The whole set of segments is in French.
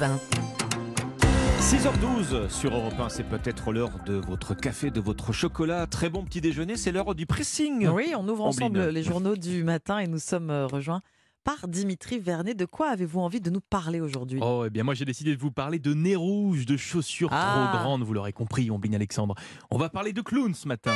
1. 6h12 sur Europe 1, c'est peut-être l'heure de votre café, de votre chocolat. Très bon petit déjeuner, c'est l'heure du pressing. Oui, on ouvre ensemble Ambline. les journaux du matin et nous sommes euh, rejoints par Dimitri Vernet. De quoi avez-vous envie de nous parler aujourd'hui? Oh, eh bien, moi j'ai décidé de vous parler de nez rouge, de chaussures Ah. trop grandes, vous l'aurez compris, Ombline Alexandre. On va parler de clown ce matin.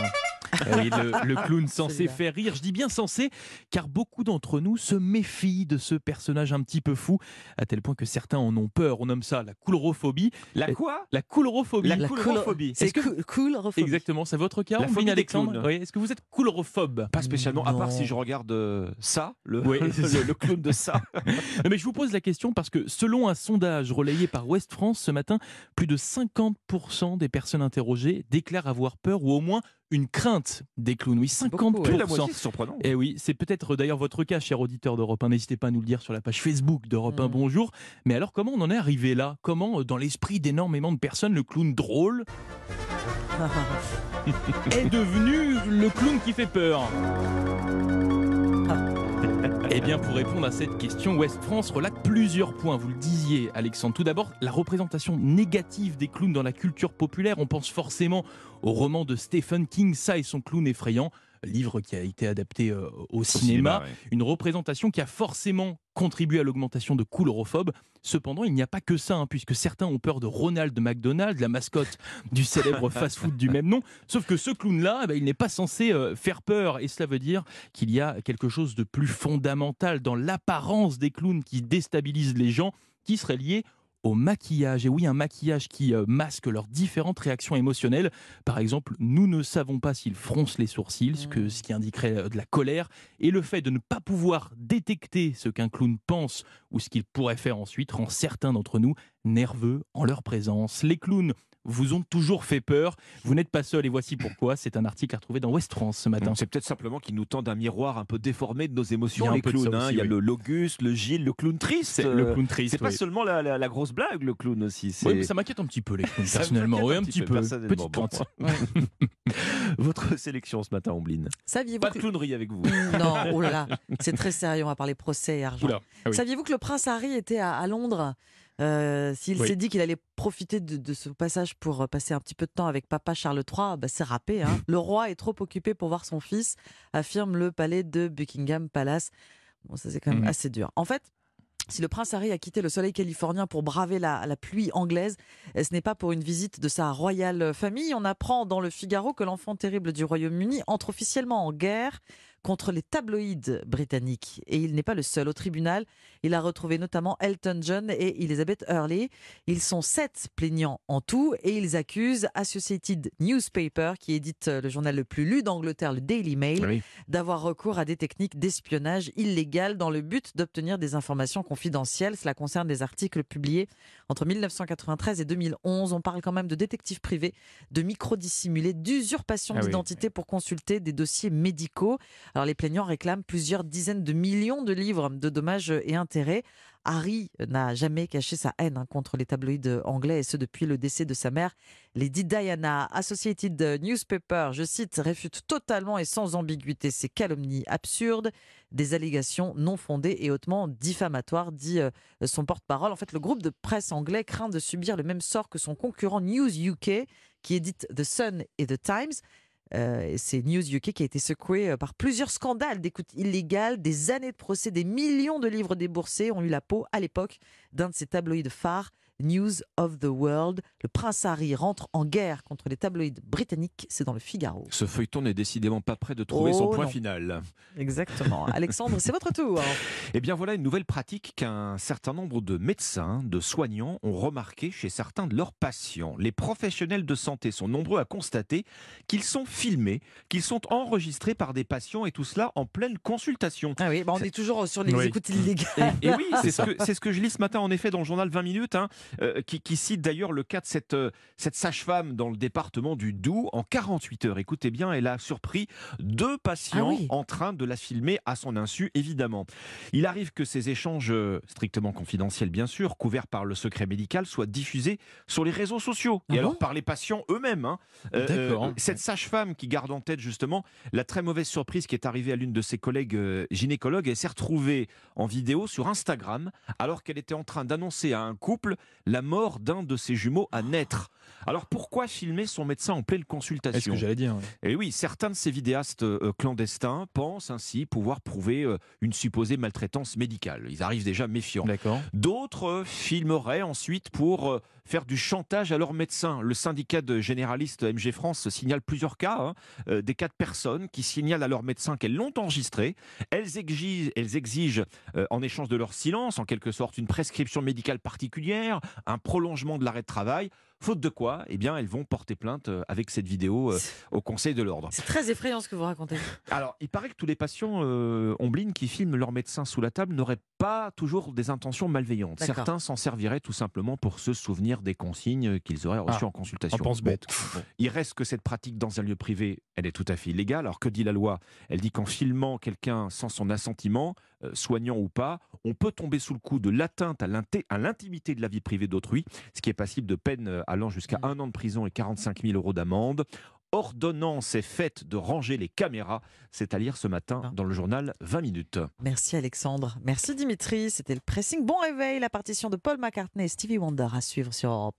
Oui, le, le clown censé faire rire, je dis bien censé, car beaucoup d'entre nous se méfient de ce personnage un petit peu fou, à tel point que certains en ont peur. On nomme ça la coulrophobie. La quoi? La coulrophobie. La La coulrophobie. C'est que-. Exactement, c'est votre cas, La phobie Alexandre. Oui, Est-ce que vous êtes coulrophobe? Pas spécialement, à part si je regarde euh, ça, le, Oui, le, le clown de ça. Non, Mais je vous pose la question parce que selon un sondage relayé par Ouest France ce matin, plus de 50% des personnes interrogées déclarent avoir peur ou au moins une crainte des clowns. Oui, 50%. Beaucoup, Plus de la moitié, c'est surprenant. Et oui, c'est peut-être d'ailleurs votre cas, cher auditeur d'Europe 1. N'hésitez pas à nous le dire sur la page Facebook d'Europe 1. Mm. Bonjour. Mais alors, comment on en est arrivé là? Comment, euh, dans l'esprit d'énormément de personnes, le clown drôle est devenu le clown qui fait peur? Eh bien, pour répondre à cette question, Ouest France relate plusieurs points. Vous le disiez, Alexandre. Tout d'abord, la représentation négative des clowns dans la culture populaire. On pense forcément au roman de Stephen King, Ça et son clown effrayant, livre qui a été adapté euh, au, cinéma. ouais. Une représentation qui a forcément contribué à l'augmentation de coulrophobes. Cependant, il n'y a pas que ça, hein, puisque certains ont peur de Ronald McDonald, la mascotte du célèbre fast-food du même nom. Sauf que ce clown-là, eh ben, il n'est pas censé euh, faire peur. Et cela veut dire qu'il y a quelque chose de plus fondamental dans l'apparence des clowns qui déstabilisent les gens, qui serait lié au maquillage. Et oui, un maquillage qui euh, masque leurs différentes réactions émotionnelles. Par exemple, nous ne savons pas s'ils froncent les sourcils, ce, que, ce qui indiquerait euh, de la colère. Et le fait de ne pas pouvoir détecter ce qu'un clown pense ou ce qu'il pourrait faire ensuite rend certains d'entre nous nerveux en leur présence. Les clowns vous ont toujours fait peur. Vous n'êtes pas seul et voici pourquoi. C'est un article à retrouver dans Ouest France ce matin. C'est peut-être simplement qu'ils nous tendent un miroir un peu déformé de nos Il y émotions, a un les peu de ça clowns. hein. Il y a le l'Auguste, le Gilles, le clown triste. C'est le clown triste. C'est pas seulement la, la- la grosse blague, le clown aussi. Oui, mais ça m'inquiète un petit peu les clowns, personnellement. Oui, un un petit peu, peu. Petite Bon. crainte. Votre sélection ce matin, Ombline. Saviez-vous Pas de que... clownerie avec vous. Non, oh là là, c'est très sérieux, on va parler procès et argent. Ah oui. Saviez-vous que le prince Harry était à, à Londres? Euh, S'il Oui. s'est dit qu'il allait profiter de, de ce passage pour euh, passer un petit peu de temps avec papa Charles III, bah, c'est râpé. Hein. le roi est trop occupé pour voir son fils, affirme le palais de Buckingham Palace. Bon, ça c'est quand même Mhm. assez dur. En fait, si le prince Harry a quitté le soleil californien pour braver la, la pluie anglaise, euh, ce n'est pas pour une visite de sa royale famille. On apprend dans le Figaro que l'enfant terrible du Royaume-Uni entre officiellement en guerre contre les tabloïds britanniques. Et il n'est pas le seul. Au tribunal, il a retrouvé notamment Elton John et Elizabeth Hurley. Ils sont sept plaignants en tout et ils accusent Associated Newspaper, qui édite le journal le plus lu d'Angleterre, le Daily Mail, Oui. d'avoir recours à des techniques d'espionnage illégales dans le but d'obtenir des informations confidentielles. Cela concerne des articles publiés entre 1993 et 2011. On parle quand même de détectives privés, de micro-dissimulés, d'usurpation Ah oui, d'identité pour consulter des dossiers médicaux. Alors les plaignants réclament plusieurs dizaines de millions de livres de dommages et intérêts. Harry n'a jamais caché sa haine hein, contre les tabloïds anglais, et ce depuis le décès de sa mère, Lady Diana. Associated Newspaper, je cite, réfute totalement et sans ambiguïté ces calomnies absurdes, des allégations non fondées et hautement diffamatoires, dit euh, son porte-parole. En fait, le groupe de presse anglais craint de subir le même sort que son concurrent News UK, qui édite The Sun et The Times. Euh, c'est News UK qui a été secoué euh, par plusieurs scandales d'écoute illégale, des années de procès, des millions de livres déboursés ont eu la peau à l'époque d'un de ces tabloïds phares, News of the World. Le prince Harry rentre en guerre contre les tabloïds britanniques, c'est dans le Figaro. Ce feuilleton n'est décidément pas prêt de trouver Oh, son point non. final. Exactement. Alexandre, c'est votre tour. Eh bien voilà une nouvelle pratique qu'un certain nombre de médecins, de soignants ont remarqué chez certains de leurs patients. Les professionnels de santé sont nombreux à constater qu'ils sont filmés, qu'ils sont enregistrés par des patients et tout cela en pleine consultation. Ah oui, bah on est toujours sur les Oui. écoutes illégales. Et, et oui, c'est C'est ce, ça. que, c'est ce que je lis ce matin en effet dans le journal 20 minutes. hein. Euh, qui, qui cite d'ailleurs le cas de cette, euh, cette sage-femme dans le département du Doubs. En 48 heures, écoutez bien, elle a surpris deux patients Ah oui. en train de la filmer à son insu, évidemment. Il arrive que ces échanges, euh, strictement confidentiels bien sûr, couverts par le secret médical, soient diffusés sur les réseaux sociaux. Ah et alors par les patients eux-mêmes. hein. Euh, cette sage-femme qui garde en tête justement la très mauvaise surprise qui est arrivée à l'une de ses collègues gynécologues, elle s'est retrouvée en vidéo sur Instagram alors qu'elle était en train d'annoncer à un couple la mort d'un de ses jumeaux à naître. Alors pourquoi filmer son médecin en pleine consultation que j'allais dire ouais. et oui, certains de ces vidéastes euh, clandestins pensent ainsi pouvoir prouver euh, une supposée maltraitance médicale. Ils arrivent déjà méfiants. D'accord. D'autres euh, filmeraient ensuite pour faire du chantage à leur médecin. Le syndicat de généralistes MG France signale plusieurs cas, hein, euh, des cas de personnes qui signalent à leur médecin qu'elles l'ont enregistré. Elles exigent, elles euh, en échange de leur silence, en quelque sorte, une prescription médicale particulière, un prolongement de l'arrêt de travail. Faute de quoi, eh bien, elles vont porter plainte euh, avec cette vidéo euh, au Conseil de l'ordre. C'est très effrayant ce que vous racontez. Alors, il paraît que tous les patients euh, Omblin qui filment leur médecin sous la table n'auraient pas toujours des intentions malveillantes. Certains s'en serviraient tout simplement pour se souvenir des consignes qu'ils auraient reçues Ah, en consultation. On pense bête. Bon. il reste que cette pratique dans un lieu privé, elle est tout à fait illégale. Alors que dit la loi? Elle dit qu'en filmant quelqu'un sans son assentiment, soignant ou pas, on peut tomber sous le coup de l'atteinte à l'intimité de la vie privée d'autrui, ce qui est passible de peine euh, allant jusqu'à Mm. un an de prison et 45 000 euros d'amende. Ordonnance est faite de ranger les caméras, c'est à lire ce matin Ah. dans le journal 20 minutes. Merci Alexandre. Merci Dimitri. C'était le pressing. Bon réveil, la partition de Paul McCartney et Stevie Wonder à suivre sur Europe 1.